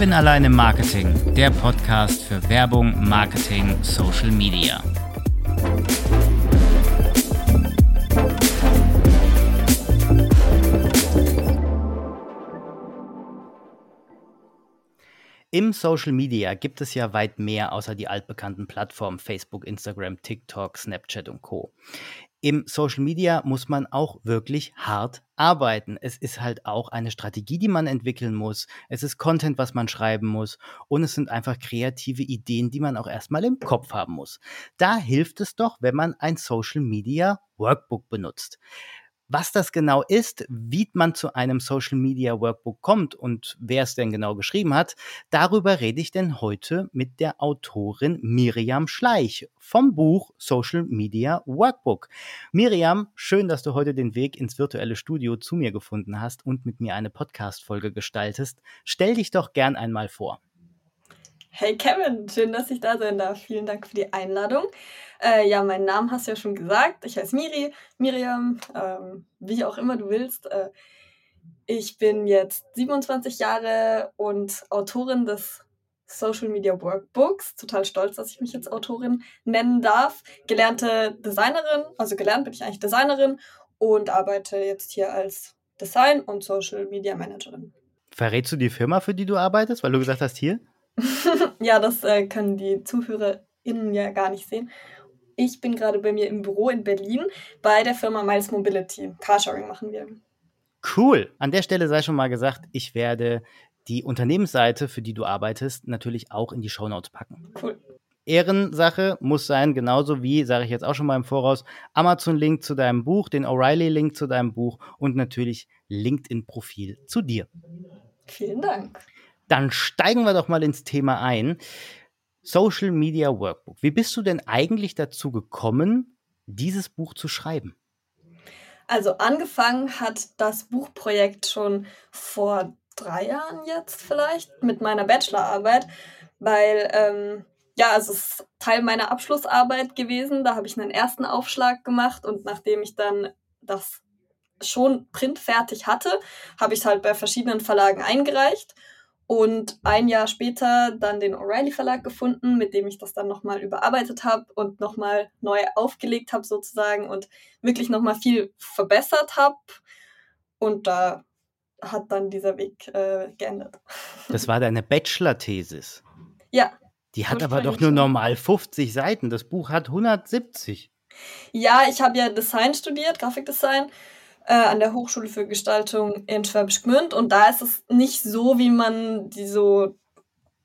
Kevin allein im Marketing, der Podcast für Werbung, Marketing, Social Media. Im Social Media gibt es ja weit mehr außer die altbekannten Plattformen Facebook, Instagram, TikTok, Snapchat und Co. Im Social Media muss man auch wirklich hart arbeiten. Es ist halt auch eine Strategie, die man entwickeln muss. Es ist Content, was man schreiben muss. Und es sind einfach kreative Ideen, die man auch erstmal im Kopf haben muss. Da hilft es doch, wenn man ein Social Media Workbook benutzt. Was das genau ist, wie man zu einem Social Media Workbook kommt und wer es denn genau geschrieben hat, darüber rede ich denn heute mit der Autorin Miriam Schleich vom Buch Social Media Workbook. Miriam, schön, dass du heute den Weg ins virtuelle Studio zu mir gefunden hast und mit mir eine Podcast-Folge gestaltest. Stell dich doch gern einmal vor. Hey Kevin, schön, dass ich da sein darf. Vielen Dank für die Einladung. Äh, ja, meinen Namen hast du ja schon gesagt. Ich heiße Miri, Miriam, ähm, wie auch immer du willst. Äh, ich bin jetzt 27 Jahre und Autorin des Social Media Workbooks. Total stolz, dass ich mich jetzt Autorin nennen darf. Gelernte Designerin, also gelernt bin ich eigentlich Designerin und arbeite jetzt hier als Design- und Social Media Managerin. Verrätst du die Firma, für die du arbeitest, weil du gesagt hast, hier? ja, das äh, können die ZuhörerInnen ja gar nicht sehen. Ich bin gerade bei mir im Büro in Berlin bei der Firma Miles Mobility. Carsharing machen wir. Cool. An der Stelle sei schon mal gesagt, ich werde die Unternehmensseite, für die du arbeitest, natürlich auch in die Shownotes packen. Cool. Ehrensache muss sein, genauso wie, sage ich jetzt auch schon mal im Voraus, Amazon-Link zu deinem Buch, den O'Reilly-Link zu deinem Buch und natürlich LinkedIn-Profil zu dir. Vielen Dank. Dann steigen wir doch mal ins Thema ein. Social Media Workbook. Wie bist du denn eigentlich dazu gekommen, dieses Buch zu schreiben? Also angefangen hat das Buchprojekt schon vor drei Jahren jetzt vielleicht mit meiner Bachelorarbeit, weil ähm, ja, es ist Teil meiner Abschlussarbeit gewesen. Da habe ich einen ersten Aufschlag gemacht und nachdem ich dann das schon printfertig hatte, habe ich es halt bei verschiedenen Verlagen eingereicht und ein Jahr später dann den O'Reilly Verlag gefunden, mit dem ich das dann nochmal überarbeitet habe und nochmal neu aufgelegt habe sozusagen und wirklich nochmal viel verbessert habe. Und da hat dann dieser Weg äh, geendet. Das war deine Bachelor-Thesis. Ja. Die hat aber doch nur normal 50 Seiten. Das Buch hat 170. Ja, ich habe ja Design studiert, Grafikdesign äh, an der Hochschule für Gestaltung in Schwäbisch Gmünd und da ist es nicht so, wie man die so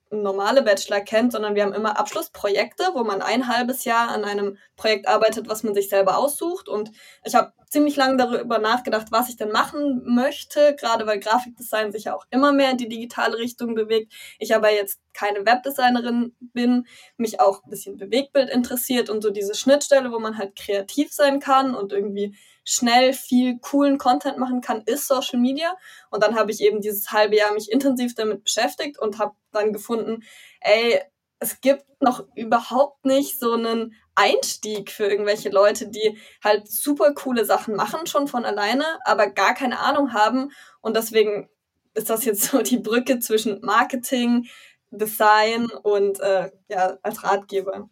normale Bachelor kennt, sondern wir haben immer Abschlussprojekte, wo man ein halbes Jahr an einem Projekt arbeitet, was man sich selber aussucht. Und ich habe ziemlich lange darüber nachgedacht, was ich denn machen möchte, gerade weil Grafikdesign sich ja auch immer mehr in die digitale Richtung bewegt. Ich aber jetzt keine Webdesignerin bin, mich auch ein bisschen Bewegbild interessiert und so diese Schnittstelle, wo man halt kreativ sein kann und irgendwie schnell viel coolen Content machen kann, ist Social Media. Und dann habe ich eben dieses halbe Jahr mich intensiv damit beschäftigt und habe dann gefunden, ey, es gibt noch überhaupt nicht so einen Einstieg für irgendwelche Leute, die halt super coole Sachen machen schon von alleine, aber gar keine Ahnung haben. Und deswegen ist das jetzt so die Brücke zwischen Marketing, Design und äh, ja, als Ratgeber.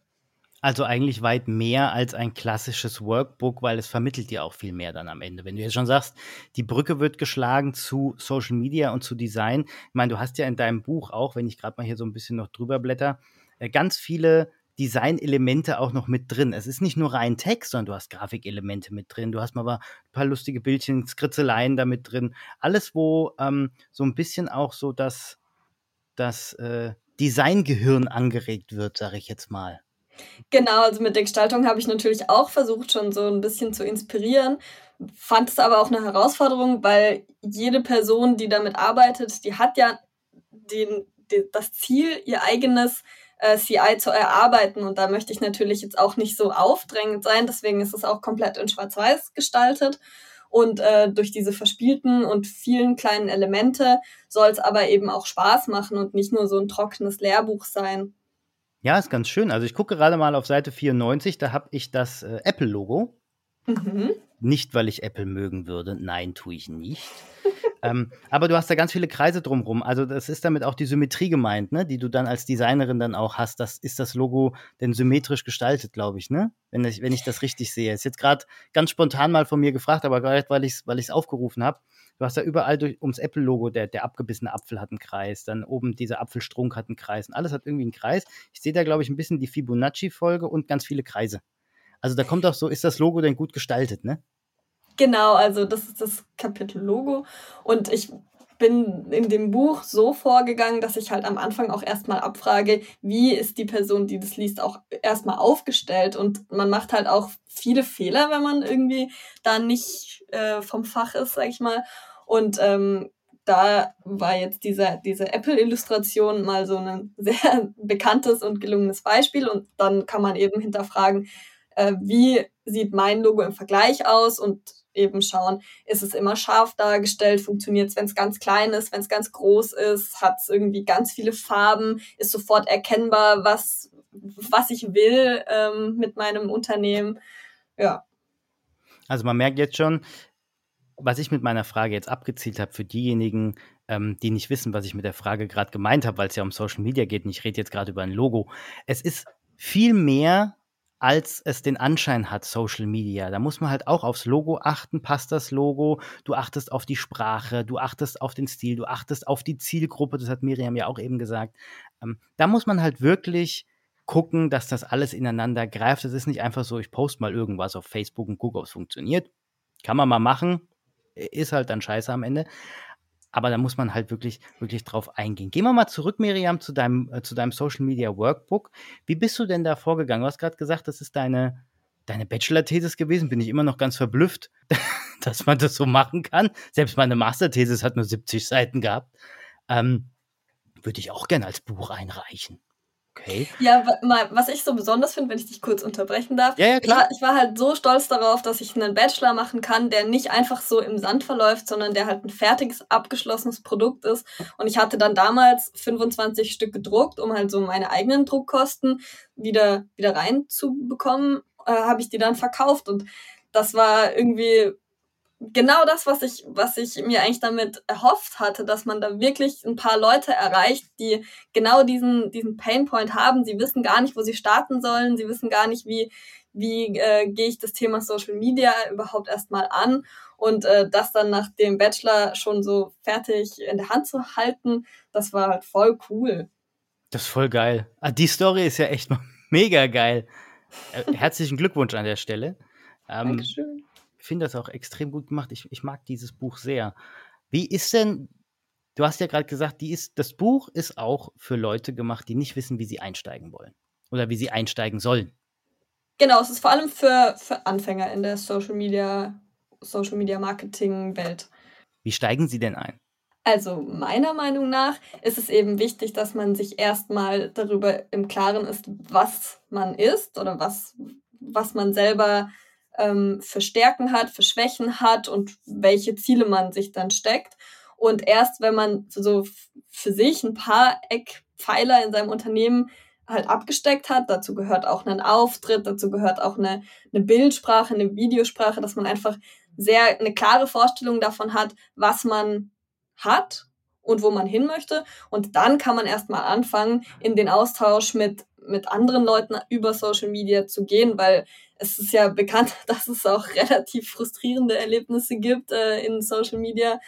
Also eigentlich weit mehr als ein klassisches Workbook, weil es vermittelt dir auch viel mehr dann am Ende. Wenn du jetzt schon sagst, die Brücke wird geschlagen zu Social Media und zu Design. Ich meine, du hast ja in deinem Buch auch, wenn ich gerade mal hier so ein bisschen noch drüber blätter, äh, ganz viele Designelemente auch noch mit drin. Es ist nicht nur rein Text, sondern du hast Grafikelemente mit drin. Du hast mal ein paar lustige Bildchen, Skritzeleien da mit drin. Alles, wo ähm, so ein bisschen auch so das, das äh, Designgehirn angeregt wird, sage ich jetzt mal. Genau, also mit der Gestaltung habe ich natürlich auch versucht, schon so ein bisschen zu inspirieren. Fand es aber auch eine Herausforderung, weil jede Person, die damit arbeitet, die hat ja den, den, das Ziel, ihr eigenes äh, CI zu erarbeiten. Und da möchte ich natürlich jetzt auch nicht so aufdrängend sein. Deswegen ist es auch komplett in Schwarz-Weiß gestaltet. Und äh, durch diese verspielten und vielen kleinen Elemente soll es aber eben auch Spaß machen und nicht nur so ein trockenes Lehrbuch sein. Ja, ist ganz schön. Also ich gucke gerade mal auf Seite 94, da habe ich das äh, Apple-Logo. Mhm. Nicht, weil ich Apple mögen würde. Nein, tue ich nicht. ähm, aber du hast da ganz viele Kreise drumrum. Also das ist damit auch die Symmetrie gemeint, ne? die du dann als Designerin dann auch hast. Das ist das Logo denn symmetrisch gestaltet, glaube ich, ne? Wenn ich, wenn ich das richtig sehe. Ist jetzt gerade ganz spontan mal von mir gefragt, aber gerade weil ich es weil aufgerufen habe. Du hast da überall durch, ums Apple-Logo, der, der abgebissene Apfel hat einen Kreis, dann oben dieser Apfelstrunk hat einen Kreis und alles hat irgendwie einen Kreis. Ich sehe da, glaube ich, ein bisschen die Fibonacci-Folge und ganz viele Kreise. Also da kommt auch so, ist das Logo denn gut gestaltet, ne? Genau, also das ist das Kapitel-Logo. Und ich bin in dem Buch so vorgegangen, dass ich halt am Anfang auch erstmal abfrage, wie ist die Person, die das liest, auch erstmal aufgestellt. Und man macht halt auch viele Fehler, wenn man irgendwie da nicht äh, vom Fach ist, sag ich mal. Und ähm, da war jetzt diese, diese Apple-Illustration mal so ein sehr bekanntes und gelungenes Beispiel. Und dann kann man eben hinterfragen, äh, wie sieht mein Logo im Vergleich aus und eben schauen, ist es immer scharf dargestellt, funktioniert es, wenn es ganz klein ist, wenn es ganz groß ist, hat es irgendwie ganz viele Farben, ist sofort erkennbar, was, was ich will ähm, mit meinem Unternehmen. Ja. Also man merkt jetzt schon, was ich mit meiner Frage jetzt abgezielt habe für diejenigen, ähm, die nicht wissen, was ich mit der Frage gerade gemeint habe, weil es ja um Social Media geht und ich rede jetzt gerade über ein Logo. Es ist viel mehr als es den Anschein hat, Social Media. Da muss man halt auch aufs Logo achten, passt das Logo, du achtest auf die Sprache, du achtest auf den Stil, du achtest auf die Zielgruppe, das hat Miriam ja auch eben gesagt. Ähm, da muss man halt wirklich gucken, dass das alles ineinander greift. Es ist nicht einfach so, ich poste mal irgendwas auf Facebook und gucke, ob es funktioniert. Kann man mal machen, ist halt dann scheiße am Ende aber da muss man halt wirklich, wirklich drauf eingehen. Gehen wir mal zurück, Miriam, zu deinem, äh, zu deinem Social Media Workbook. Wie bist du denn da vorgegangen? Du hast gerade gesagt, das ist deine, deine Bachelor-Thesis gewesen. Bin ich immer noch ganz verblüfft, dass man das so machen kann. Selbst meine Master-Thesis hat nur 70 Seiten gehabt. Ähm, Würde ich auch gerne als Buch einreichen. Okay. Ja, was ich so besonders finde, wenn ich dich kurz unterbrechen darf, ja, ja, klar. Ich, war, ich war halt so stolz darauf, dass ich einen Bachelor machen kann, der nicht einfach so im Sand verläuft, sondern der halt ein fertiges, abgeschlossenes Produkt ist. Und ich hatte dann damals 25 Stück gedruckt, um halt so meine eigenen Druckkosten wieder, wieder reinzubekommen, äh, habe ich die dann verkauft. Und das war irgendwie genau das, was ich, was ich mir eigentlich damit erhofft hatte, dass man da wirklich ein paar Leute erreicht, die genau diesen, diesen Painpoint haben. Sie wissen gar nicht, wo sie starten sollen. Sie wissen gar nicht, wie, wie äh, gehe ich das Thema Social Media überhaupt erstmal an. Und äh, das dann nach dem Bachelor schon so fertig in der Hand zu halten, das war halt voll cool. Das ist voll geil. Ah, die Story ist ja echt mega geil. Äh, herzlichen Glückwunsch an der Stelle. Ähm, Dankeschön finde das auch extrem gut gemacht. Ich, ich mag dieses Buch sehr. Wie ist denn, du hast ja gerade gesagt, die ist, das Buch ist auch für Leute gemacht, die nicht wissen, wie sie einsteigen wollen oder wie sie einsteigen sollen. Genau, es ist vor allem für, für Anfänger in der Social Media, Social Media Marketing Welt. Wie steigen sie denn ein? Also meiner Meinung nach ist es eben wichtig, dass man sich erstmal darüber im Klaren ist, was man ist oder was, was man selber ähm, für Stärken hat, für Schwächen hat und welche Ziele man sich dann steckt. Und erst wenn man so für sich ein paar Eckpfeiler in seinem Unternehmen halt abgesteckt hat, dazu gehört auch ein Auftritt, dazu gehört auch eine, eine Bildsprache, eine Videosprache, dass man einfach sehr eine klare Vorstellung davon hat, was man hat und wo man hin möchte. Und dann kann man erstmal anfangen, in den Austausch mit, mit anderen Leuten über Social Media zu gehen, weil es ist ja bekannt, dass es auch relativ frustrierende Erlebnisse gibt äh, in Social Media,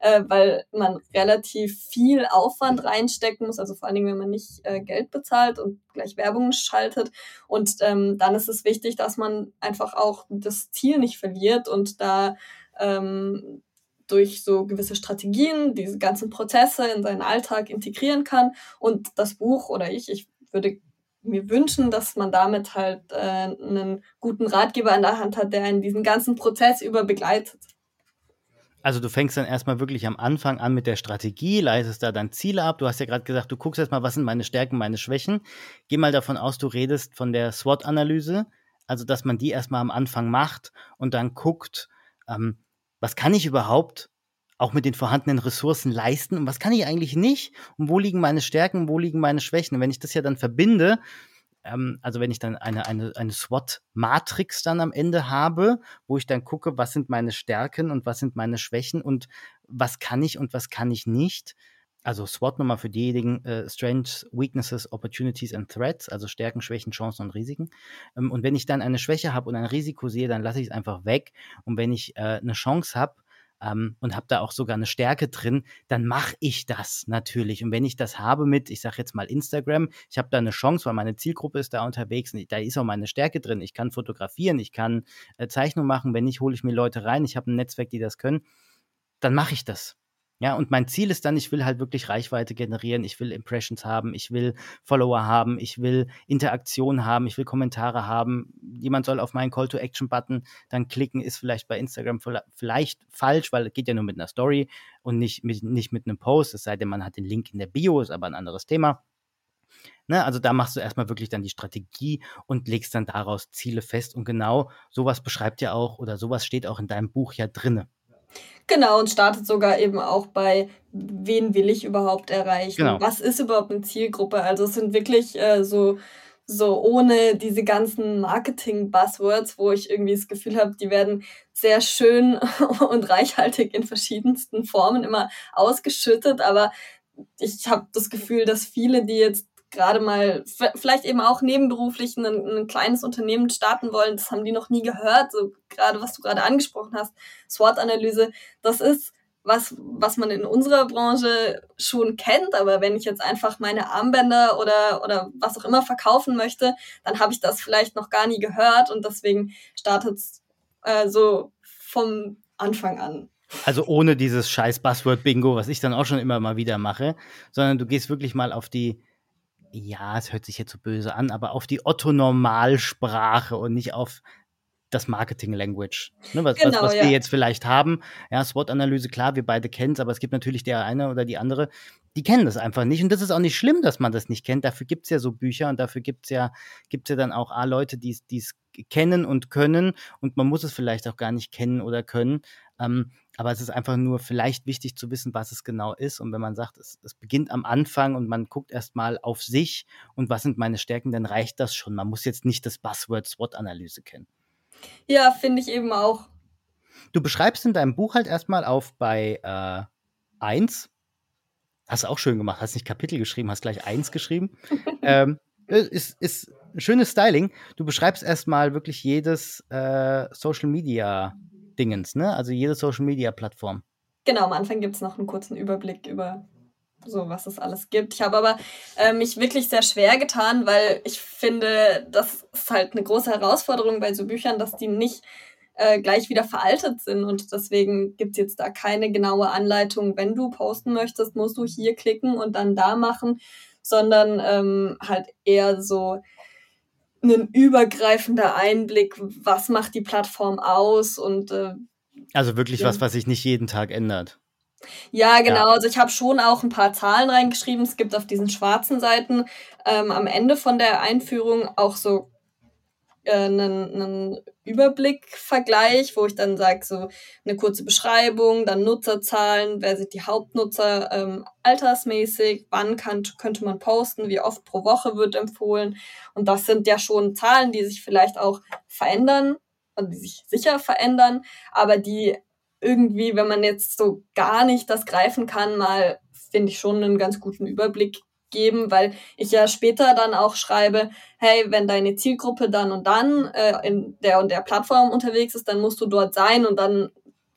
äh, weil man relativ viel Aufwand reinstecken muss, also vor allen Dingen, wenn man nicht äh, Geld bezahlt und gleich Werbung schaltet. Und ähm, dann ist es wichtig, dass man einfach auch das Ziel nicht verliert und da ähm, durch so gewisse Strategien diese ganzen Prozesse in seinen Alltag integrieren kann. Und das Buch oder ich, ich würde mir wünschen, dass man damit halt äh, einen guten Ratgeber an der Hand hat, der einen diesen ganzen Prozess über begleitet. Also du fängst dann erstmal wirklich am Anfang an mit der Strategie, leitest da dann Ziele ab. Du hast ja gerade gesagt, du guckst erstmal, was sind meine Stärken, meine Schwächen. Geh mal davon aus, du redest von der SWOT-Analyse, also dass man die erstmal am Anfang macht und dann guckt, ähm, was kann ich überhaupt auch mit den vorhandenen Ressourcen leisten und was kann ich eigentlich nicht und wo liegen meine Stärken, wo liegen meine Schwächen. Und wenn ich das ja dann verbinde, ähm, also wenn ich dann eine, eine, eine SWOT-Matrix dann am Ende habe, wo ich dann gucke, was sind meine Stärken und was sind meine Schwächen und was kann ich und was kann ich nicht. Also SWOT nochmal für diejenigen, äh, Strengths, Weaknesses, Opportunities and Threats, also Stärken, Schwächen, Chancen und Risiken. Ähm, und wenn ich dann eine Schwäche habe und ein Risiko sehe, dann lasse ich es einfach weg. Und wenn ich äh, eine Chance habe, ähm, und habe da auch sogar eine Stärke drin, dann mache ich das natürlich. Und wenn ich das habe mit, ich sage jetzt mal Instagram, ich habe da eine Chance, weil meine Zielgruppe ist da unterwegs, und da ist auch meine Stärke drin. Ich kann fotografieren, ich kann äh, Zeichnung machen, wenn nicht, hole ich mir Leute rein, ich habe ein Netzwerk, die das können, dann mache ich das. Ja, und mein Ziel ist dann, ich will halt wirklich Reichweite generieren, ich will Impressions haben, ich will Follower haben, ich will Interaktion haben, ich will Kommentare haben. Jemand soll auf meinen Call-to-Action-Button dann klicken, ist vielleicht bei Instagram vielleicht falsch, weil es geht ja nur mit einer Story und nicht mit, nicht mit einem Post, es sei denn, man hat den Link in der Bio, ist aber ein anderes Thema. Ne, also da machst du erstmal wirklich dann die Strategie und legst dann daraus Ziele fest. Und genau sowas beschreibt ja auch oder sowas steht auch in deinem Buch ja drinne. Genau, und startet sogar eben auch bei, wen will ich überhaupt erreichen? Genau. Was ist überhaupt eine Zielgruppe? Also es sind wirklich äh, so, so ohne diese ganzen Marketing-Buzzwords, wo ich irgendwie das Gefühl habe, die werden sehr schön und reichhaltig in verschiedensten Formen immer ausgeschüttet, aber ich habe das Gefühl, dass viele, die jetzt gerade mal vielleicht eben auch nebenberuflich ein, ein, kleines Unternehmen starten wollen, das haben die noch nie gehört. So gerade was du gerade angesprochen hast, SWOT-Analyse, das ist was, was man in unserer Branche schon kennt, aber wenn ich jetzt einfach meine Armbänder oder, oder was auch immer verkaufen möchte, dann habe ich das vielleicht noch gar nie gehört und deswegen startet es äh, so vom Anfang an. Also ohne dieses scheiß Buzzword-Bingo, was ich dann auch schon immer mal wieder mache, sondern du gehst wirklich mal auf die, ja, es hört sich jetzt so böse an, aber auf die Otto-Normalsprache und nicht auf das Marketing-Language, ne, was, genau, was, was ja. wir jetzt vielleicht haben. Ja, SWOT-Analyse, klar, wir beide kennen es, aber es gibt natürlich der eine oder die andere, die kennen das einfach nicht. Und das ist auch nicht schlimm, dass man das nicht kennt. Dafür gibt es ja so Bücher und dafür gibt es ja, gibt's ja dann auch A, Leute, die es kennen und können. Und man muss es vielleicht auch gar nicht kennen oder können. Ähm, aber es ist einfach nur vielleicht wichtig zu wissen, was es genau ist. Und wenn man sagt, es, es beginnt am Anfang und man guckt erstmal auf sich und was sind meine Stärken, dann reicht das schon. Man muss jetzt nicht das Buzzword SWOT-Analyse kennen. Ja, finde ich eben auch. Du beschreibst in deinem Buch halt erstmal auf bei äh, 1. Hast du auch schön gemacht, hast nicht Kapitel geschrieben, hast gleich 1 geschrieben. ähm, ist, ist ein schönes Styling. Du beschreibst erstmal wirklich jedes äh, Social Media Dingens, ne? Also jede Social Media Plattform. Genau, am Anfang gibt es noch einen kurzen Überblick über so, was es alles gibt. Ich habe aber äh, mich wirklich sehr schwer getan, weil ich finde, das ist halt eine große Herausforderung bei so Büchern, dass die nicht äh, gleich wieder veraltet sind. Und deswegen gibt es jetzt da keine genaue Anleitung. Wenn du posten möchtest, musst du hier klicken und dann da machen, sondern ähm, halt eher so ein übergreifender Einblick, was macht die Plattform aus und äh, also wirklich ja. was, was sich nicht jeden Tag ändert. Ja, genau. Ja. Also ich habe schon auch ein paar Zahlen reingeschrieben. Es gibt auf diesen schwarzen Seiten ähm, am Ende von der Einführung auch so einen, äh, einen Überblickvergleich, wo ich dann sage, so eine kurze Beschreibung, dann Nutzerzahlen, wer sind die Hauptnutzer ähm, altersmäßig, wann kann, könnte man posten, wie oft pro Woche wird empfohlen. Und das sind ja schon Zahlen, die sich vielleicht auch verändern und die sich sicher verändern, aber die irgendwie, wenn man jetzt so gar nicht das greifen kann, mal finde ich schon einen ganz guten Überblick geben, weil ich ja später dann auch schreibe, hey, wenn deine Zielgruppe dann und dann äh, in der und der Plattform unterwegs ist, dann musst du dort sein und dann,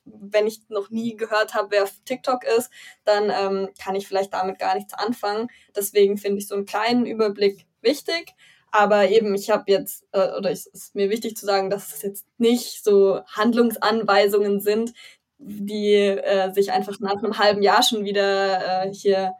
wenn ich noch nie gehört habe, wer TikTok ist, dann ähm, kann ich vielleicht damit gar nichts anfangen. Deswegen finde ich so einen kleinen Überblick wichtig. Aber eben, ich habe jetzt, äh, oder es ist mir wichtig zu sagen, dass es jetzt nicht so Handlungsanweisungen sind, die äh, sich einfach nach einem halben Jahr schon wieder äh, hier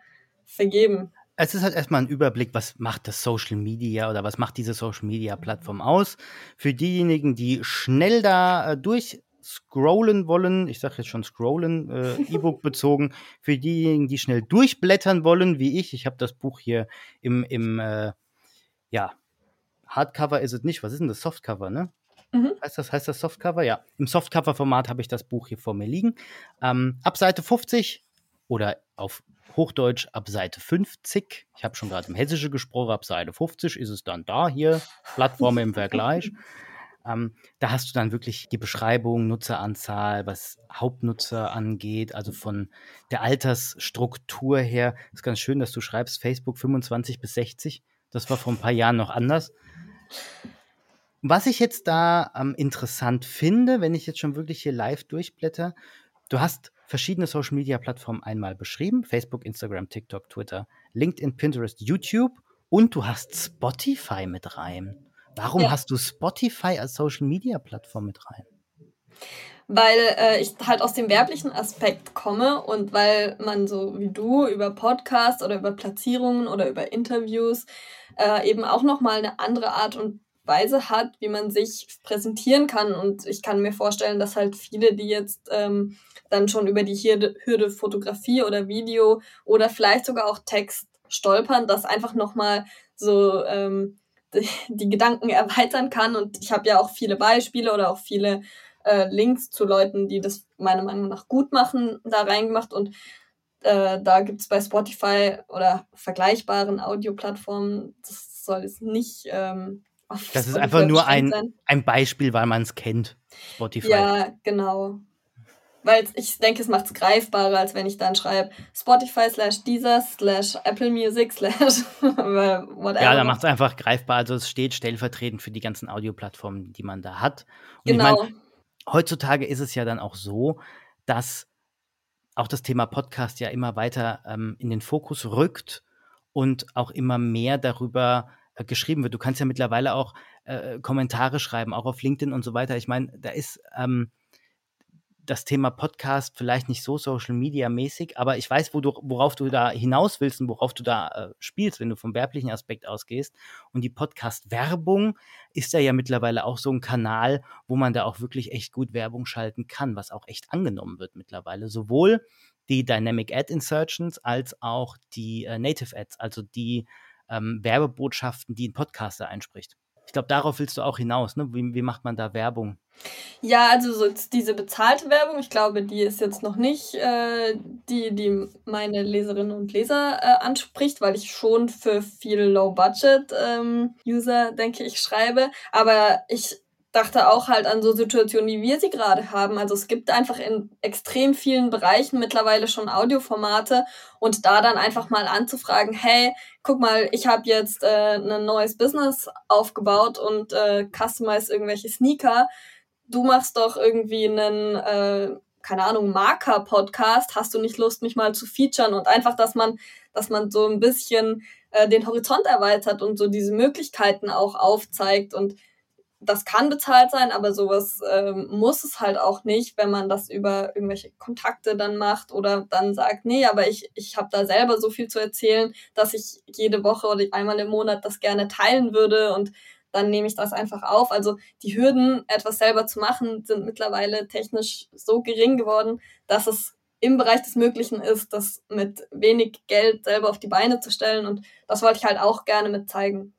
vergeben es ist halt erstmal ein Überblick, was macht das Social Media oder was macht diese Social Media Plattform aus. Für diejenigen, die schnell da äh, durchscrollen wollen, ich sage jetzt schon scrollen, äh, E-Book bezogen, für diejenigen, die schnell durchblättern wollen, wie ich, ich habe das Buch hier im, im äh, ja, Hardcover ist es nicht, was ist denn das Softcover, ne? Mhm. Heißt das, heißt das Softcover? Ja. Im Softcover-Format habe ich das Buch hier vor mir liegen. Ähm, ab Seite 50 oder auf Hochdeutsch ab Seite 50. Ich habe schon gerade im Hessische gesprochen, ab Seite 50 ist es dann da hier, Plattform im Vergleich. Ähm, da hast du dann wirklich die Beschreibung, Nutzeranzahl, was Hauptnutzer angeht, also von der Altersstruktur her. Ist ganz schön, dass du schreibst, Facebook 25 bis 60. Das war vor ein paar Jahren noch anders. Was ich jetzt da ähm, interessant finde, wenn ich jetzt schon wirklich hier live durchblätter, du hast verschiedene Social Media Plattformen einmal beschrieben: Facebook, Instagram, TikTok, Twitter, LinkedIn, Pinterest, YouTube und du hast Spotify mit rein. Warum ja. hast du Spotify als Social Media Plattform mit rein? Weil äh, ich halt aus dem werblichen Aspekt komme und weil man so wie du über Podcasts oder über Platzierungen oder über Interviews äh, eben auch nochmal eine andere Art und Weise hat, wie man sich präsentieren kann. Und ich kann mir vorstellen, dass halt viele, die jetzt ähm, dann schon über die Hürde, Hürde Fotografie oder Video oder vielleicht sogar auch Text stolpern, das einfach nochmal so ähm, die, die Gedanken erweitern kann. Und ich habe ja auch viele Beispiele oder auch viele äh, Links zu Leuten, die das meiner Meinung nach gut machen, da reingemacht. Und äh, da gibt es bei Spotify oder vergleichbaren Audioplattformen, das soll es nicht. Ähm, das Spotify ist einfach nur ein, ein Beispiel, weil man es kennt. Spotify. Ja, genau weil ich denke, es macht es greifbarer, als wenn ich dann schreibe Spotify slash Deezer slash Apple Music slash whatever. Ja, da macht es einfach greifbar. Also es steht stellvertretend für die ganzen Audioplattformen, die man da hat. Und genau. ich meine, heutzutage ist es ja dann auch so, dass auch das Thema Podcast ja immer weiter ähm, in den Fokus rückt und auch immer mehr darüber äh, geschrieben wird. Du kannst ja mittlerweile auch äh, Kommentare schreiben, auch auf LinkedIn und so weiter. Ich meine, da ist ähm, das Thema Podcast vielleicht nicht so Social Media mäßig, aber ich weiß, wo du, worauf du da hinaus willst und worauf du da äh, spielst, wenn du vom werblichen Aspekt ausgehst. Und die Podcast-Werbung ist ja ja mittlerweile auch so ein Kanal, wo man da auch wirklich echt gut Werbung schalten kann, was auch echt angenommen wird mittlerweile. Sowohl die Dynamic Ad Insertions als auch die äh, Native Ads, also die ähm, Werbebotschaften, die ein Podcaster einspricht. Ich glaube, darauf willst du auch hinaus. Ne? Wie, wie macht man da Werbung? Ja, also so diese bezahlte Werbung, ich glaube, die ist jetzt noch nicht äh, die, die meine Leserinnen und Leser äh, anspricht, weil ich schon für viel Low-Budget-User, ähm, denke ich, schreibe. Aber ich dachte auch halt an so Situationen, wie wir sie gerade haben. Also es gibt einfach in extrem vielen Bereichen mittlerweile schon Audioformate und da dann einfach mal anzufragen, hey, guck mal, ich habe jetzt äh, ein neues Business aufgebaut und äh, customize irgendwelche Sneaker. Du machst doch irgendwie einen, äh, keine Ahnung, Marker-Podcast, hast du nicht Lust, mich mal zu featuren? Und einfach, dass man, dass man so ein bisschen äh, den Horizont erweitert und so diese Möglichkeiten auch aufzeigt und das kann bezahlt sein, aber sowas ähm, muss es halt auch nicht, wenn man das über irgendwelche Kontakte dann macht oder dann sagt, nee, aber ich, ich habe da selber so viel zu erzählen, dass ich jede Woche oder einmal im Monat das gerne teilen würde und dann nehme ich das einfach auf. Also die Hürden, etwas selber zu machen, sind mittlerweile technisch so gering geworden, dass es im Bereich des Möglichen ist, das mit wenig Geld selber auf die Beine zu stellen. Und das wollte ich halt auch gerne mit zeigen.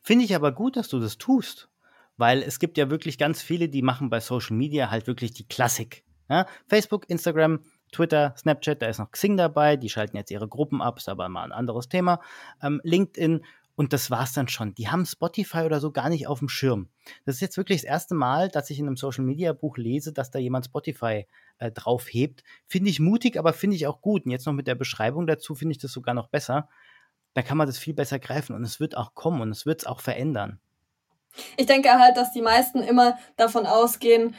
Finde ich aber gut, dass du das tust. Weil es gibt ja wirklich ganz viele, die machen bei Social Media halt wirklich die Klassik. Ja? Facebook, Instagram, Twitter, Snapchat, da ist noch Xing dabei, die schalten jetzt ihre Gruppen ab, ist aber mal ein anderes Thema. Ähm, LinkedIn und das war's dann schon. Die haben Spotify oder so gar nicht auf dem Schirm. Das ist jetzt wirklich das erste Mal, dass ich in einem Social Media Buch lese, dass da jemand Spotify äh, draufhebt. Finde ich mutig, aber finde ich auch gut. Und jetzt noch mit der Beschreibung dazu finde ich das sogar noch besser. Da kann man das viel besser greifen und es wird auch kommen und es wird es auch verändern. Ich denke halt, dass die meisten immer davon ausgehen,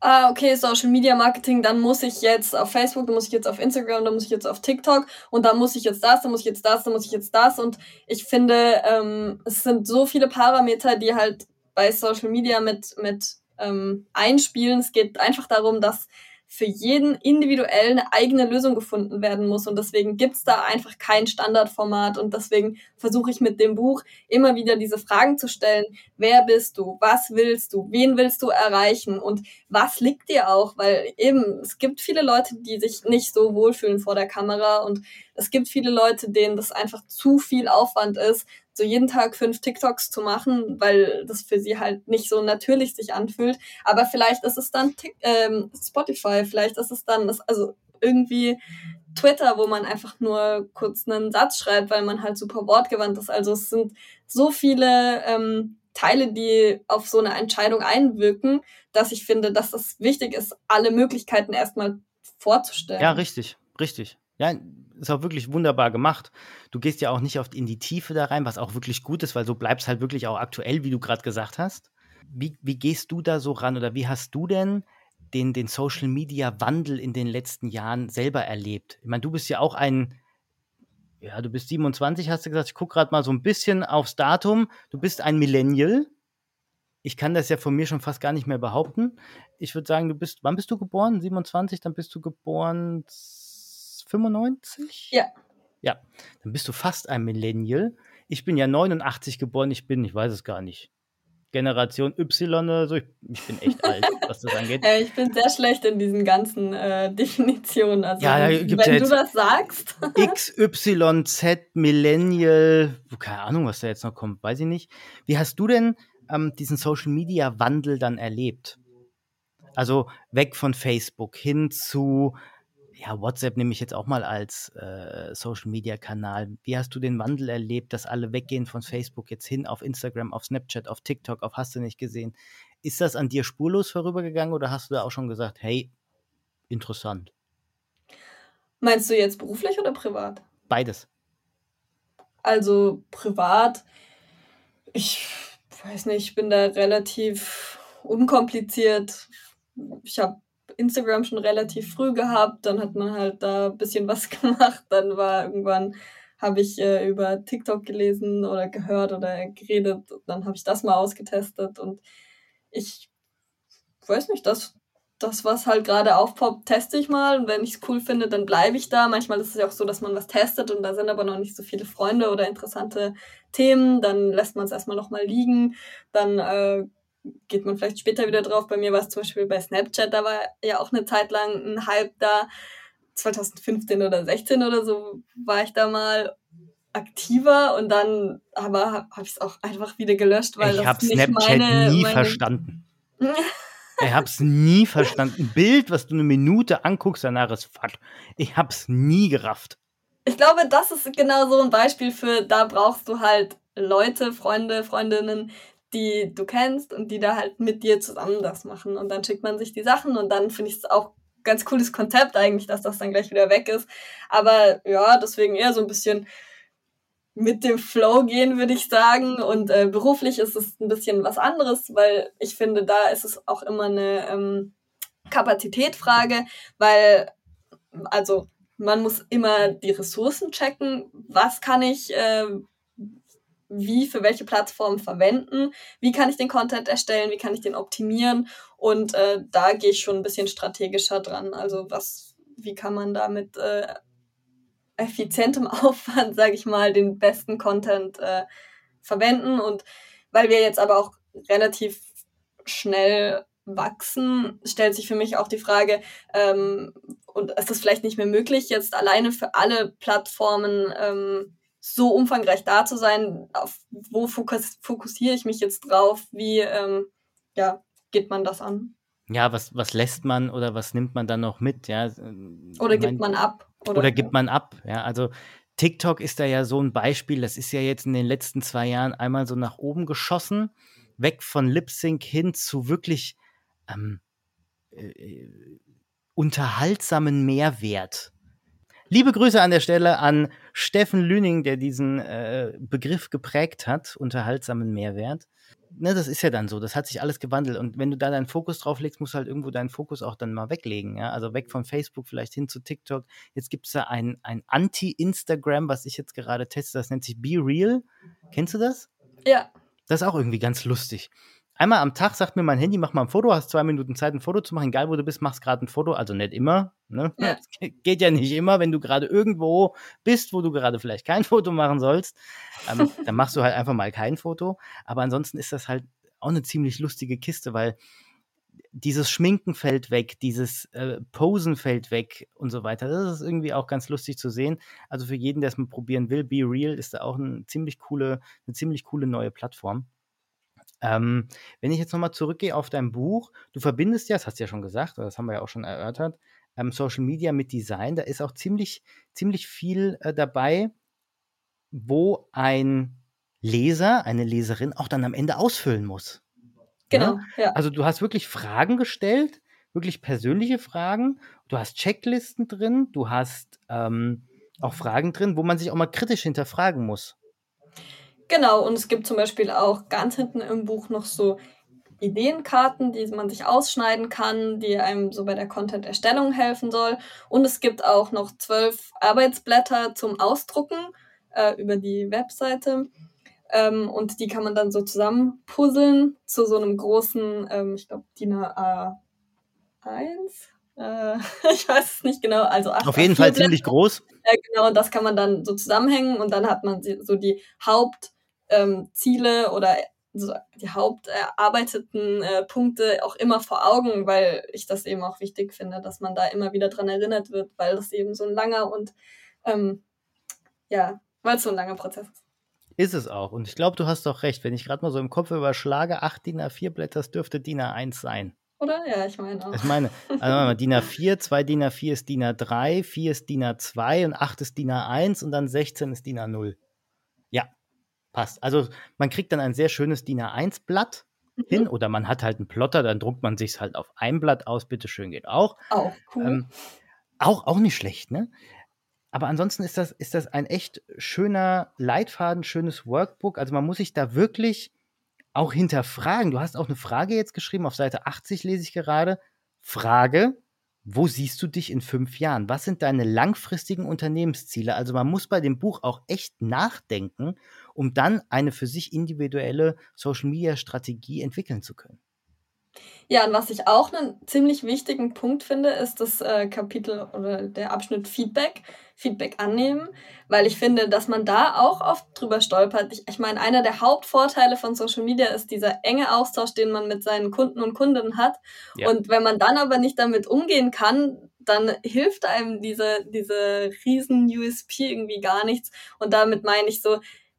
ah, okay, Social Media Marketing, dann muss ich jetzt auf Facebook, dann muss ich jetzt auf Instagram, dann muss ich jetzt auf TikTok und dann muss ich jetzt das, dann muss ich jetzt das, dann muss ich jetzt das. Und ich finde, ähm, es sind so viele Parameter, die halt bei Social Media mit, mit ähm, einspielen. Es geht einfach darum, dass für jeden individuell eine eigene Lösung gefunden werden muss. Und deswegen gibt's da einfach kein Standardformat. Und deswegen versuche ich mit dem Buch immer wieder diese Fragen zu stellen. Wer bist du? Was willst du? Wen willst du erreichen? Und was liegt dir auch? Weil eben, es gibt viele Leute, die sich nicht so wohlfühlen vor der Kamera. Und es gibt viele Leute, denen das einfach zu viel Aufwand ist, so jeden Tag fünf TikToks zu machen, weil das für sie halt nicht so natürlich sich anfühlt. Aber vielleicht ist es dann ähm, Spotify, vielleicht ist es dann, das, also irgendwie Twitter, wo man einfach nur kurz einen Satz schreibt, weil man halt super wortgewandt ist. Also es sind so viele ähm, Teile, die auf so eine Entscheidung einwirken, dass ich finde, dass es wichtig ist, alle Möglichkeiten erstmal vorzustellen. Ja, richtig, richtig. Ja, ist auch wirklich wunderbar gemacht. Du gehst ja auch nicht oft in die Tiefe da rein, was auch wirklich gut ist, weil so bleibst halt wirklich auch aktuell, wie du gerade gesagt hast. Wie, wie gehst du da so ran oder wie hast du denn den, den Social Media Wandel in den letzten Jahren selber erlebt? Ich meine, du bist ja auch ein, ja, du bist 27, hast du gesagt. Ich gucke gerade mal so ein bisschen aufs Datum. Du bist ein Millennial. Ich kann das ja von mir schon fast gar nicht mehr behaupten. Ich würde sagen, du bist, wann bist du geboren? 27, dann bist du geboren 95? Ja. Ja, dann bist du fast ein Millennial. Ich bin ja 89 geboren, ich bin, ich weiß es gar nicht. Generation Y oder so. Ich, ich bin echt alt, was das angeht. Äh, ich bin sehr schlecht in diesen ganzen äh, Definitionen. Also, Ja, wenn ja du das sagst. XYZ, Millennial, keine Ahnung, was da jetzt noch kommt, weiß ich nicht. Wie hast du denn ähm, diesen Social Media Wandel dann erlebt? Also weg von Facebook hin zu, ja, WhatsApp nehme ich jetzt auch mal als äh, Social Media Kanal. Wie hast du den Wandel erlebt, dass alle weggehen von Facebook jetzt hin auf Instagram, auf Snapchat, auf TikTok, auf Hast du nicht gesehen? Ist das an dir spurlos vorübergegangen oder hast du da auch schon gesagt, hey, interessant? Meinst du jetzt beruflich oder privat? Beides. Also privat, ich weiß nicht, ich bin da relativ unkompliziert. Ich habe Instagram schon relativ früh gehabt, dann hat man halt da ein bisschen was gemacht. Dann war irgendwann, habe ich äh, über TikTok gelesen oder gehört oder geredet. Dann habe ich das mal ausgetestet und ich weiß nicht, das, das was halt gerade aufpoppt, teste ich mal. Und wenn ich es cool finde, dann bleibe ich da. Manchmal ist es ja auch so, dass man was testet und da sind aber noch nicht so viele Freunde oder interessante Themen. Dann lässt man es erstmal nochmal liegen. Dann äh, geht man vielleicht später wieder drauf. Bei mir war es zum Beispiel bei Snapchat, da war ja auch eine Zeit lang ein Hype da. 2015 oder 16 oder so war ich da mal aktiver und dann aber habe hab ich es auch einfach wieder gelöscht, weil ich habe Snapchat meine, nie meine verstanden. Ich hab's nie verstanden. Ein Bild, was du eine Minute anguckst, danach ist fuck. Ich hab's nie gerafft. Ich glaube, das ist genau so ein Beispiel für, da brauchst du halt Leute, Freunde, Freundinnen, die du kennst und die da halt mit dir zusammen das machen. Und dann schickt man sich die Sachen und dann finde ich es auch ganz cooles Konzept eigentlich, dass das dann gleich wieder weg ist. Aber ja, deswegen eher so ein bisschen mit dem Flow gehen, würde ich sagen. Und äh, beruflich ist es ein bisschen was anderes, weil ich finde, da ist es auch immer eine ähm, Kapazitätfrage, weil, also man muss immer die Ressourcen checken. Was kann ich äh, wie für welche Plattform verwenden? Wie kann ich den Content erstellen? Wie kann ich den optimieren? Und äh, da gehe ich schon ein bisschen strategischer dran. Also was, wie kann man da mit äh, effizientem Aufwand, sage ich mal, den besten Content äh, verwenden? Und weil wir jetzt aber auch relativ schnell wachsen, stellt sich für mich auch die Frage, ähm, und ist es vielleicht nicht mehr möglich, jetzt alleine für alle Plattformen ähm, so umfangreich da zu sein? Auf wo fokus fokussiere ich mich jetzt drauf? Wie ähm, ja, geht man das an? Ja, was, was lässt man oder was nimmt man dann noch mit? Ja, Oder Ich gibt mein, man ab? oder gibt man ab? Ja, also TikTok ist da ja so ein Beispiel. Das ist ja jetzt in den letzten zwei Jahren einmal so nach oben geschossen, weg von Lip Sync hin zu wirklich ähm, äh, unterhaltsamen Mehrwert. Liebe Grüße an der Stelle an Steffen Lüning, der diesen äh, Begriff geprägt hat, unterhaltsamen Mehrwert. Ne, das ist ja dann so, das hat sich alles gewandelt. Und wenn du da deinen Fokus drauf legst, musst du halt irgendwo deinen Fokus auch dann mal weglegen. Ja? Also weg von Facebook, vielleicht hin zu TikTok. Jetzt gibt es da ein, ein Anti-Instagram, was ich jetzt gerade teste, das nennt sich Be Real. Kennst du das? Ja, Das ist auch irgendwie ganz lustig. Einmal am Tag sagt mir mein Handy, mach mal ein Foto, hast zwei Minuten Zeit, ein Foto zu machen, egal wo du bist, machst gerade ein Foto, also nicht immer. Ne? Ja. Geht ja nicht immer, wenn du gerade irgendwo bist, wo du gerade vielleicht kein Foto machen sollst, ähm, dann machst du halt einfach mal kein Foto. Aber ansonsten ist das halt auch eine ziemlich lustige Kiste, weil dieses Schminken fällt weg, dieses äh, Posen fällt weg und so weiter. Das ist irgendwie auch ganz lustig zu sehen. Also für jeden, der es mal probieren will, Be Real ist da auch eine ziemlich coole, eine ziemlich coole neue Plattform. Ähm, wenn ich jetzt nochmal zurückgehe auf dein Buch, du verbindest ja, das hast du ja schon gesagt, das haben wir ja auch schon erörtert, ähm, Social Media mit Design, da ist auch ziemlich, ziemlich viel äh, dabei, wo ein Leser, eine Leserin auch dann am Ende ausfüllen muss. Genau, Ne? ja. Also du hast wirklich Fragen gestellt, wirklich persönliche Fragen. Du hast Checklisten drin, du hast ähm, auch Fragen drin, wo man sich auch mal kritisch hinterfragen muss. Genau, und es gibt zum Beispiel auch ganz hinten im Buch noch so Ideenkarten, die man sich ausschneiden kann, die einem so bei der Content-Erstellung helfen soll. Und es gibt auch noch zwölf Arbeitsblätter zum Ausdrucken äh, über die Webseite. Ähm, und die kann man dann so zusammen puzzeln zu so einem großen, ähm, ich glaube, DIN A1. Äh, ich weiß es nicht genau. Also acht Auf jeden A4 Fall Blätter. ziemlich groß. Ja, genau, und das kann man dann so zusammenhängen und dann hat man so die Hauptziele oder so die haupterarbeiteten äh, Punkte auch immer vor Augen, weil ich das eben auch wichtig finde, dass man da immer wieder dran erinnert wird, weil das eben so ein langer und ähm, ja, weil es so ein langer Prozess ist. Ist es auch. Und ich glaube, du hast doch recht. Wenn ich gerade mal so im Kopf überschlage, 8 DIN A4 Blätter, das dürfte DIN A1 sein. Oder? Ja, ich meine auch. Ich meine, also DIN A4, 2 DIN A4 ist DIN A3, 4 ist DIN A2 und 8 ist DIN A1 und dann 16 ist DIN A0. Ja, passt. Also man kriegt dann ein sehr schönes DIN A1-Blatt hin Mhm. oder man hat halt einen Plotter, dann druckt man sich halt auf ein Blatt aus, bitteschön, geht auch. Auch cool. Ähm, auch, auch nicht schlecht, ne? Aber ansonsten ist das, ist das ein echt schöner Leitfaden, schönes Workbook. Also man muss sich da wirklich auch hinterfragen. Du hast auch eine Frage jetzt geschrieben, auf Seite 80 lese ich gerade. Frage, wo siehst du dich in fünf Jahren? Was sind deine langfristigen Unternehmensziele? Also man muss bei dem Buch auch echt nachdenken, um dann eine für sich individuelle Social-Media-Strategie entwickeln zu können. Ja, und was ich auch einen ziemlich wichtigen Punkt finde, ist das äh, Kapitel oder der Abschnitt Feedback, Feedback annehmen, weil ich finde, dass man da auch oft drüber stolpert. Ich, ich meine, einer der Hauptvorteile von Social Media ist dieser enge Austausch, den man mit seinen Kunden und Kundinnen hat. Ja. Und wenn man dann aber nicht damit umgehen kann, dann hilft einem diese, diese riesen USP irgendwie gar nichts. Und damit meine ich so,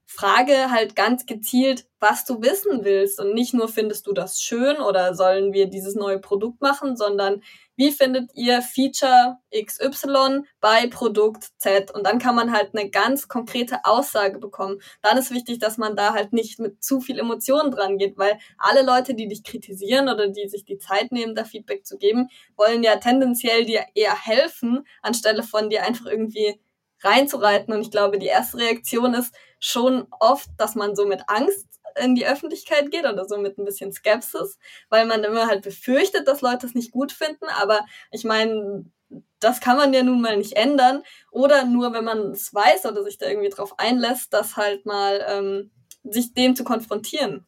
frage halt ganz gezielt, was du wissen willst und nicht nur findest du das schön oder sollen wir dieses neue Produkt machen, sondern wie findet ihr Feature XY bei Produkt Z? Und dann kann man halt eine ganz konkrete Aussage bekommen. Dann ist wichtig, dass man da halt nicht mit zu viel Emotionen dran geht, weil alle Leute, die dich kritisieren oder die sich die Zeit nehmen, da Feedback zu geben, wollen ja tendenziell dir eher helfen, anstelle von dir einfach irgendwie reinzureiten. Und ich glaube, die erste Reaktion ist schon oft, dass man so mit Angst in die Öffentlichkeit geht oder so mit ein bisschen Skepsis, weil man immer halt befürchtet, dass Leute es nicht gut finden. Aber ich meine, das kann man ja nun mal nicht ändern. Oder nur, wenn man es weiß oder sich da irgendwie drauf einlässt, das halt mal ähm, sich dem zu konfrontieren.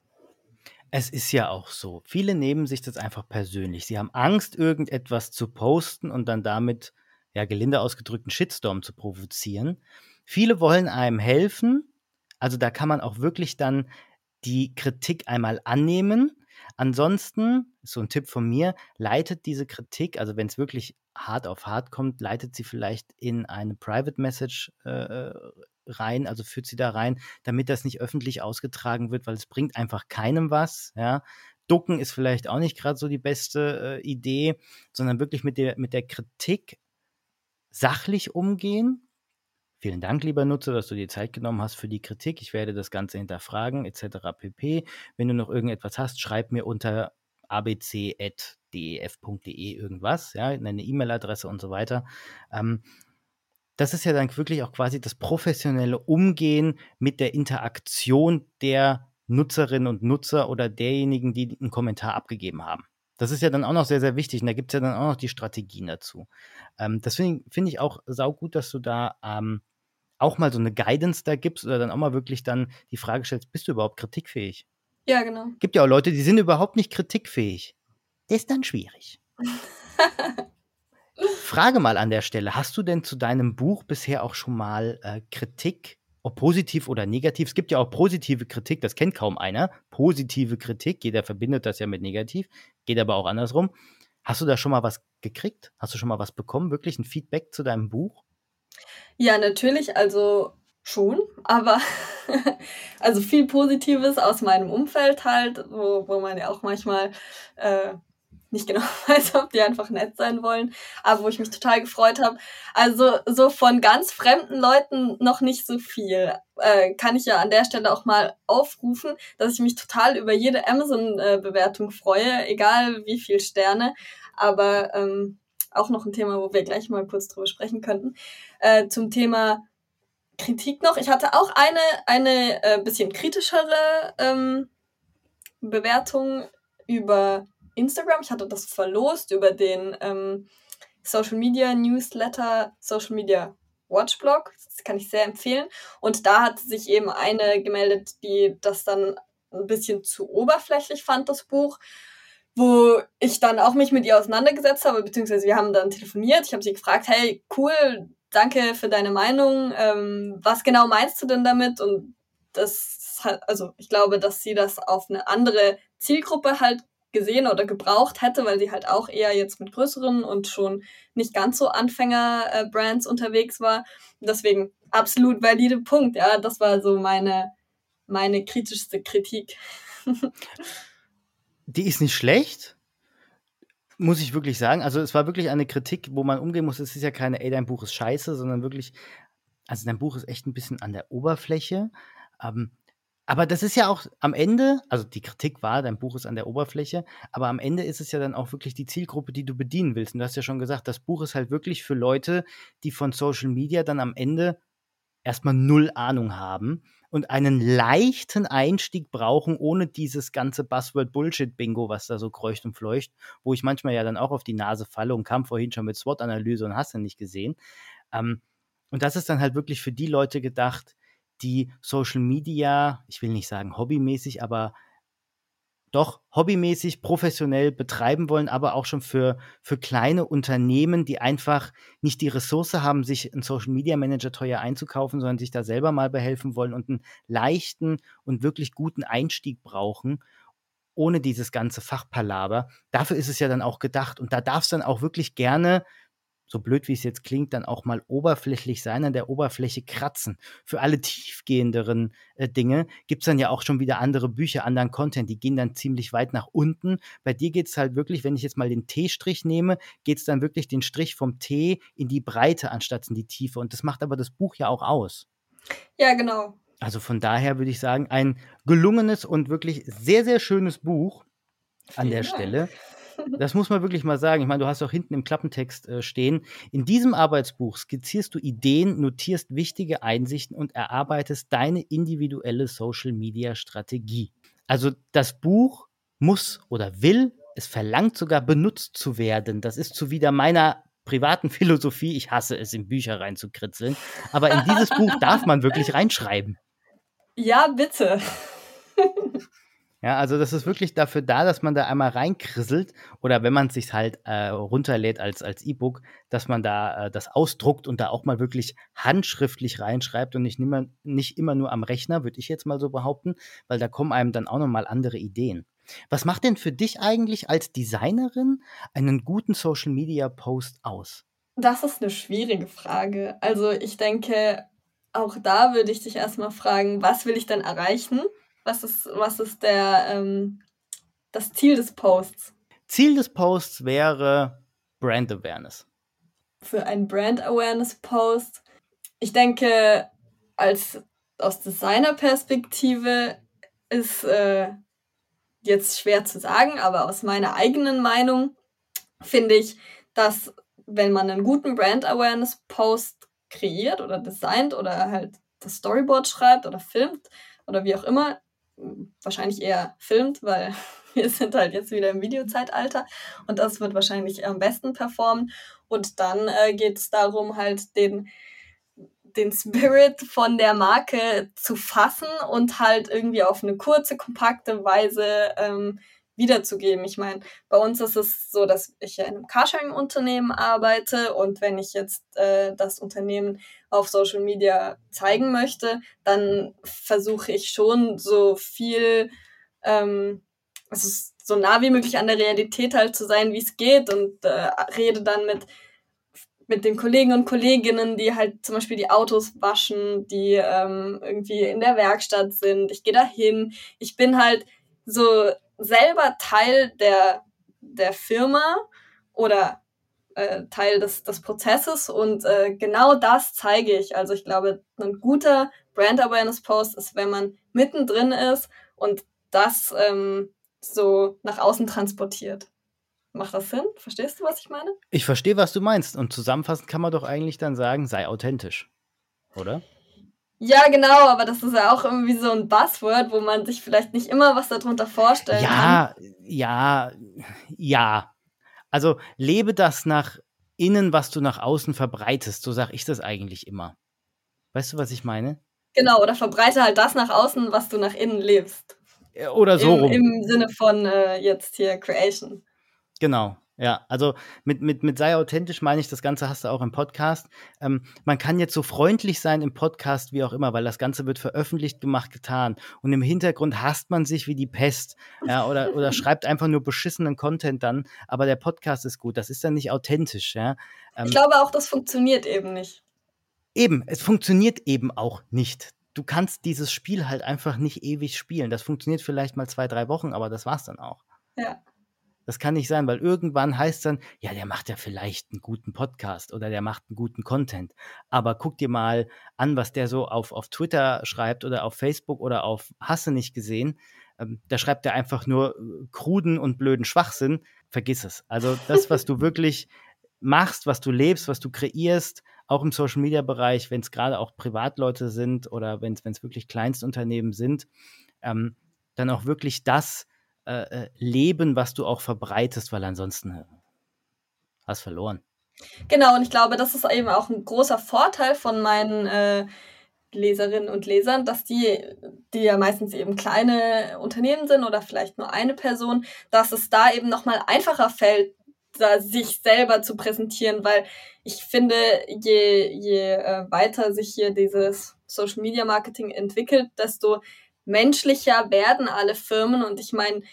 Es ist ja auch so. Viele nehmen sich das einfach persönlich. Sie haben Angst, irgendetwas zu posten und dann damit, ja, gelinde ausgedrückt, einen Shitstorm zu provozieren. Viele wollen einem helfen. Also da kann man auch wirklich dann die Kritik einmal annehmen. Ansonsten, so ein Tipp von mir, leitet diese Kritik, also wenn es wirklich hart auf hart kommt, leitet sie vielleicht in eine Private Message äh, rein, also führt sie da rein, damit das nicht öffentlich ausgetragen wird, weil es bringt einfach keinem was, ja. Ducken ist vielleicht auch nicht gerade so die beste äh, Idee, sondern wirklich mit der, mit der Kritik sachlich umgehen. Vielen Dank, lieber Nutzer, dass du dir Zeit genommen hast für die Kritik. Ich werde das Ganze hinterfragen, etc. pp. Wenn du noch irgendetwas hast, schreib mir unter abc.def.de irgendwas, ja, eine E-Mail-Adresse und so weiter. Ähm, das ist ja dann wirklich auch quasi das professionelle Umgehen mit der Interaktion der Nutzerinnen und Nutzer oder derjenigen, die einen Kommentar abgegeben haben. Das ist ja dann auch noch sehr, sehr wichtig. Und da gibt es ja dann auch noch die Strategien dazu. Ähm, das finde find ich auch saugut, dass du da ähm, auch mal so eine Guidance da gibst oder dann auch mal wirklich dann die Frage stellst, bist du überhaupt kritikfähig? Ja, genau. Gibt ja auch Leute, die sind überhaupt nicht kritikfähig. Das ist dann schwierig. Frage mal an der Stelle, hast du denn zu deinem Buch bisher auch schon mal äh, Kritik, ob positiv oder negativ? Es gibt ja auch positive Kritik, das kennt kaum einer. Positive Kritik, jeder verbindet das ja mit negativ, geht aber auch andersrum. Hast du da schon mal was gekriegt? Hast du schon mal was bekommen? Wirklich ein Feedback zu deinem Buch? Ja, natürlich, also schon, aber also viel Positives aus meinem Umfeld halt, wo, wo man ja auch manchmal äh, nicht genau weiß, ob die einfach nett sein wollen, aber wo ich mich total gefreut habe. Also so von ganz fremden Leuten noch nicht so viel. Äh, kann ich ja an der Stelle auch mal aufrufen, dass ich mich total über jede Amazon-Bewertung freue, egal wie viel Sterne. Aber ähm, auch noch ein Thema, wo wir gleich mal kurz drüber sprechen könnten. Äh, zum Thema Kritik noch. Ich hatte auch eine, eine äh, bisschen kritischere ähm, Bewertung über Instagram. Ich hatte das verlost über den ähm, Social Media Newsletter, Social Media Watchblog. Das kann ich sehr empfehlen. Und da hat sich eben eine gemeldet, die das dann ein bisschen zu oberflächlich fand, das Buch wo ich dann auch mich mit ihr auseinandergesetzt habe, beziehungsweise wir haben dann telefoniert. Ich habe sie gefragt, hey, cool, danke für deine Meinung. Ähm, was genau meinst du denn damit? Und das also ich glaube, dass sie das auf eine andere Zielgruppe halt gesehen oder gebraucht hätte, weil sie halt auch eher jetzt mit größeren und schon nicht ganz so Anfänger-Brands unterwegs war. Deswegen absolut valide Punkt, ja. Das war so meine, meine kritischste Kritik. Die ist nicht schlecht, muss ich wirklich sagen. Also es war wirklich eine Kritik, wo man umgehen muss. Es ist ja keine, ey, dein Buch ist scheiße, sondern wirklich, also dein Buch ist echt ein bisschen an der Oberfläche. Ähm, aber das ist ja auch am Ende, also die Kritik war, dein Buch ist an der Oberfläche, aber am Ende ist es ja dann auch wirklich die Zielgruppe, die du bedienen willst. Und du hast ja schon gesagt, das Buch ist halt wirklich für Leute, die von Social Media dann am Ende erstmal null Ahnung haben und einen leichten Einstieg brauchen, ohne dieses ganze Buzzword-Bullshit-Bingo, was da so kreucht und fleucht, wo ich manchmal ja dann auch auf die Nase falle und kam vorhin schon mit SWOT-Analyse und hast du nicht gesehen. Ähm, und das ist dann halt wirklich für die Leute gedacht, die Social Media, ich will nicht sagen hobbymäßig, aber doch hobbymäßig, professionell betreiben wollen, aber auch schon für, für kleine Unternehmen, die einfach nicht die Ressource haben, sich einen Social Media Manager teuer einzukaufen, sondern sich da selber mal behelfen wollen und einen leichten und wirklich guten Einstieg brauchen, ohne dieses ganze Fachpalaber. Dafür ist es ja dann auch gedacht. Und da darf es dann auch wirklich gerne so blöd wie es jetzt klingt, dann auch mal oberflächlich sein, an der Oberfläche kratzen. Für alle tiefgehenderen äh, Dinge gibt es dann ja auch schon wieder andere Bücher, anderen Content, die gehen dann ziemlich weit nach unten. Bei dir geht es halt wirklich, wenn ich jetzt mal den T-Strich nehme, geht es dann wirklich den Strich vom T in die Breite anstatt in die Tiefe. Und das macht aber das Buch ja auch aus. Ja, genau. Also von daher würde ich sagen, ein gelungenes und wirklich sehr, sehr schönes Buch an der Dank. Stelle. Das muss man wirklich mal sagen. Ich meine, du hast auch hinten im Klappentext äh, stehen. In diesem Arbeitsbuch skizzierst du Ideen, notierst wichtige Einsichten und erarbeitest deine individuelle Social-Media-Strategie. Also das Buch muss oder will, es verlangt sogar benutzt zu werden. Das ist zuwider meiner privaten Philosophie. Ich hasse es, in Bücher reinzukritzeln. Aber in dieses Buch darf man wirklich reinschreiben. Ja, bitte. Ja, also das ist wirklich dafür da, dass man da einmal reinkrisselt oder wenn man es sich halt äh, runterlädt als, als E-Book, dass man da äh, das ausdruckt und da auch mal wirklich handschriftlich reinschreibt und nicht, nimmer, nicht immer nur am Rechner, würde ich jetzt mal so behaupten, weil da kommen einem dann auch nochmal andere Ideen. Was macht denn für dich eigentlich als Designerin einen guten Social Media Post aus? Das ist eine schwierige Frage. Also ich denke, auch da würde ich dich erstmal fragen, was will ich denn erreichen? Was ist, was ist der, ähm, das Ziel des Posts? Ziel des Posts wäre Brand Awareness. Für einen Brand Awareness Post. Ich denke, als aus Designer-Perspektive ist äh, jetzt schwer zu sagen, aber aus meiner eigenen Meinung finde ich, dass wenn man einen guten Brand Awareness Post kreiert oder designt oder halt das Storyboard schreibt oder filmt oder wie auch immer, wahrscheinlich eher filmt, weil wir sind halt jetzt wieder im Videozeitalter und das wird wahrscheinlich am besten performen. Und dann äh, geht es darum, halt den, den Spirit von der Marke zu fassen und halt irgendwie auf eine kurze, kompakte Weise ähm, wiederzugeben. Ich meine, bei uns ist es so, dass ich ja in einem Carsharing-Unternehmen arbeite und wenn ich jetzt äh, das Unternehmen auf Social Media zeigen möchte, dann versuche ich schon so viel, ähm, also so nah wie möglich an der Realität halt zu sein, wie es geht und äh, rede dann mit mit den Kollegen und Kolleginnen, die halt zum Beispiel die Autos waschen, die ähm, irgendwie in der Werkstatt sind. Ich gehe da hin. Ich bin halt so selber Teil der, der Firma oder äh, Teil des, des Prozesses und äh, genau das zeige ich. Also ich glaube, ein guter Brand Awareness Post ist, wenn man mittendrin ist und das ähm, so nach außen transportiert. Macht das Sinn? Verstehst du, was ich meine? Ich verstehe, was du meinst. Und zusammenfassend kann man doch eigentlich dann sagen, sei authentisch. Oder? Ja, genau, aber das ist ja auch irgendwie so ein Buzzword, wo man sich vielleicht nicht immer was darunter vorstellen ja, kann. Ja, ja, ja. Also lebe das nach innen, was du nach außen verbreitest. So sage ich das eigentlich immer. Weißt du, was ich meine? Genau, oder verbreite halt das nach außen, was du nach innen lebst. Äh, oder so Im, rum. Im Sinne von äh, jetzt hier Creation. Genau. Ja, also mit, mit, mit sei authentisch meine ich, das Ganze hast du auch im Podcast. Ähm, man kann jetzt so freundlich sein im Podcast, wie auch immer, weil das Ganze wird veröffentlicht, gemacht, getan. Und im Hintergrund hasst man sich wie die Pest. Ja, oder, oder schreibt einfach nur beschissenen Content dann, aber der Podcast ist gut. Das ist dann nicht authentisch, ja. Ähm, ich glaube auch, das funktioniert eben nicht. Eben, es funktioniert eben auch nicht. Du kannst dieses Spiel halt einfach nicht ewig spielen. Das funktioniert vielleicht mal zwei, drei Wochen, aber das war's dann auch. Ja. Das kann nicht sein, weil irgendwann heißt dann, ja, der macht ja vielleicht einen guten Podcast oder der macht einen guten Content. Aber guck dir mal an, was der so auf, auf Twitter schreibt oder auf Facebook oder auf Hasse nicht gesehen. Ähm, da schreibt er einfach nur äh, kruden und blöden Schwachsinn. Vergiss es. Also das, was du wirklich machst, was du lebst, was du kreierst, auch im Social Media Bereich, wenn es gerade auch Privatleute sind oder wenn es wirklich Kleinstunternehmen sind, ähm, dann auch wirklich das äh, äh, leben, was du auch verbreitest, weil ansonsten äh, hast verloren. Genau, und ich glaube, das ist eben auch ein großer Vorteil von meinen äh, Leserinnen und Lesern, dass die, die ja meistens eben kleine Unternehmen sind oder vielleicht nur eine Person, dass es da eben nochmal einfacher fällt, da sich selber zu präsentieren, weil ich finde, je, je äh, weiter sich hier dieses Social Media Marketing entwickelt, desto menschlicher werden alle Firmen. Und ich meine,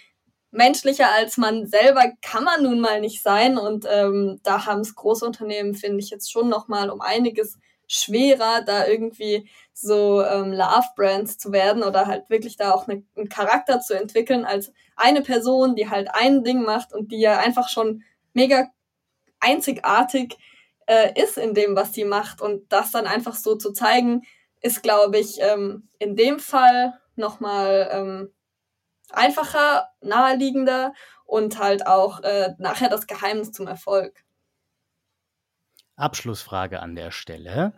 menschlicher als man selber kann man nun mal nicht sein. Und ähm, da haben es Großunternehmen, finde ich, jetzt schon nochmal um einiges schwerer, da irgendwie so ähm, Love-Brands zu werden oder halt wirklich da auch ne, einen Charakter zu entwickeln als eine Person, die halt ein Ding macht und die ja einfach schon mega einzigartig äh, ist in dem, was sie macht. Und das dann einfach so zu zeigen, ist, glaube ich, ähm, in dem Fall nochmal ähm, einfacher, naheliegender und halt auch äh, nachher das Geheimnis zum Erfolg. Abschlussfrage an der Stelle.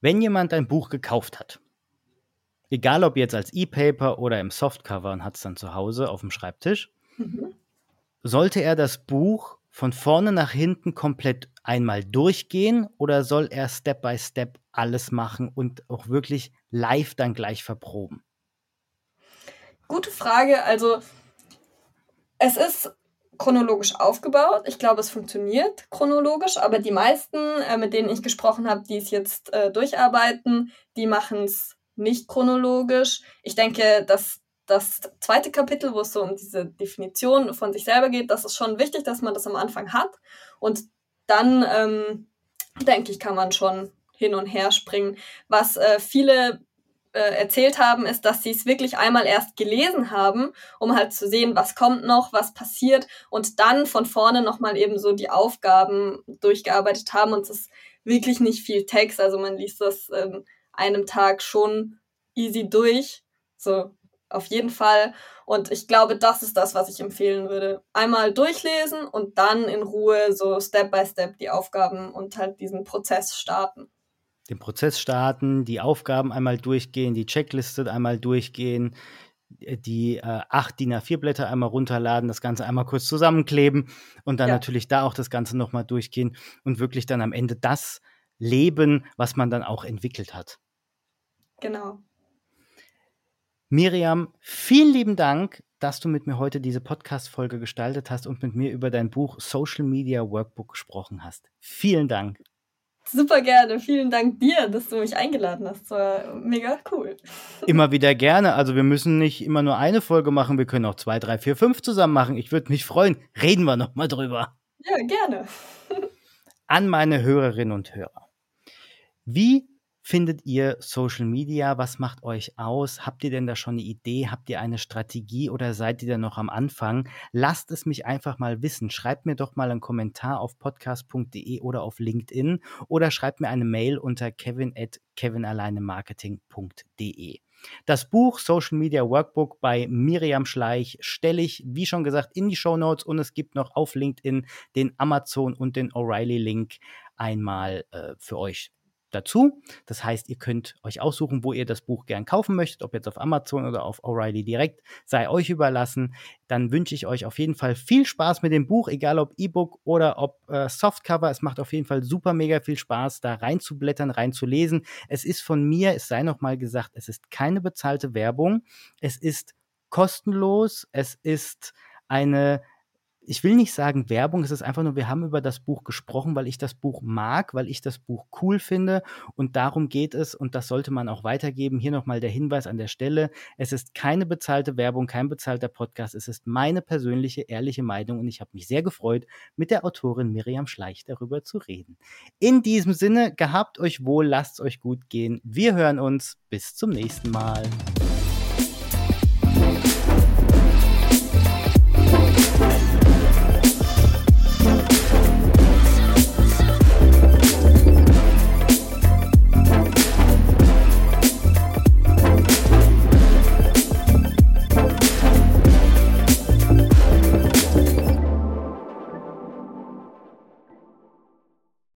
Wenn jemand ein Buch gekauft hat, egal ob jetzt als E-Paper oder im Softcover und hat es dann zu Hause auf dem Schreibtisch, mhm. sollte er das Buch von vorne nach hinten komplett einmal durchgehen oder soll er Step by Step alles machen und auch wirklich live dann gleich verproben? Gute Frage. Also, es ist chronologisch aufgebaut. Ich glaube, es funktioniert chronologisch, aber die meisten, äh, mit denen ich gesprochen habe, die es jetzt äh, durcharbeiten, die machen es nicht chronologisch. Ich denke, dass das zweite Kapitel, wo es so um diese Definition von sich selber geht, das ist schon wichtig, dass man das am Anfang hat. Und dann, ähm, denke ich, kann man schon hin und her springen. Was äh, viele äh, erzählt haben, ist, dass sie es wirklich einmal erst gelesen haben, um halt zu sehen, was kommt noch, was passiert und dann von vorne nochmal eben so die Aufgaben durchgearbeitet haben und es ist wirklich nicht viel Text, also man liest das in einem Tag schon easy durch, so auf jeden Fall. Und ich glaube, das ist das, was ich empfehlen würde. Einmal durchlesen und dann in Ruhe so Step by Step die Aufgaben und halt diesen Prozess starten den Prozess starten, die Aufgaben einmal durchgehen, die Checkliste einmal durchgehen, äh, die äh, acht DIN A4-Blätter einmal runterladen, das Ganze einmal kurz zusammenkleben und dann ja. natürlich da auch das Ganze nochmal durchgehen und wirklich dann am Ende das leben, was man dann auch entwickelt hat. Genau. Miriam, vielen lieben Dank, dass du mit mir heute diese Podcast-Folge gestaltet hast und mit mir über dein Buch Social Media Workbook gesprochen hast. Vielen Dank. Super gerne. Vielen Dank dir, dass du mich eingeladen hast. Das war mega cool. Immer wieder gerne. Also wir müssen nicht immer nur eine Folge machen. Wir können auch zwei, drei, vier, fünf zusammen machen. Ich würde mich freuen. Reden wir noch mal drüber. Ja, gerne. An meine Hörerinnen und Hörer. Wie findet ihr Social Media? Was macht euch aus? Habt ihr denn da schon eine Idee? Habt ihr eine Strategie oder seid ihr da noch am Anfang? Lasst es mich einfach mal wissen. Schreibt mir doch mal einen Kommentar auf podcast.de oder auf LinkedIn oder schreibt mir eine Mail unter kevin at kevinalleinemarketing.de. Das Buch Social Media Workbook bei Miriam Schleich stelle ich, wie schon gesagt, in die Show Notes und es gibt noch auf LinkedIn den Amazon und den O'Reilly-Link einmal äh, für euch dazu. Das heißt, ihr könnt euch aussuchen, wo ihr das Buch gern kaufen möchtet, ob jetzt auf Amazon oder auf O'Reilly direkt, sei euch überlassen. Dann wünsche ich euch auf jeden Fall viel Spaß mit dem Buch, egal ob E-Book oder ob äh, Softcover. Es macht auf jeden Fall super mega viel Spaß, da reinzublättern, reinzulesen. Es ist von mir, es sei noch mal gesagt, es ist keine bezahlte Werbung. Es ist kostenlos. Es ist eine ich will nicht sagen Werbung, es ist einfach nur, wir haben über das Buch gesprochen, weil ich das Buch mag, weil ich das Buch cool finde und darum geht es und das sollte man auch weitergeben. Hier nochmal der Hinweis an der Stelle, es ist keine bezahlte Werbung, kein bezahlter Podcast, es ist meine persönliche, ehrliche Meinung und ich habe mich sehr gefreut, mit der Autorin Miriam Schleich darüber zu reden. In diesem Sinne, gehabt euch wohl, lasst euch gut gehen. Wir hören uns, bis zum nächsten Mal.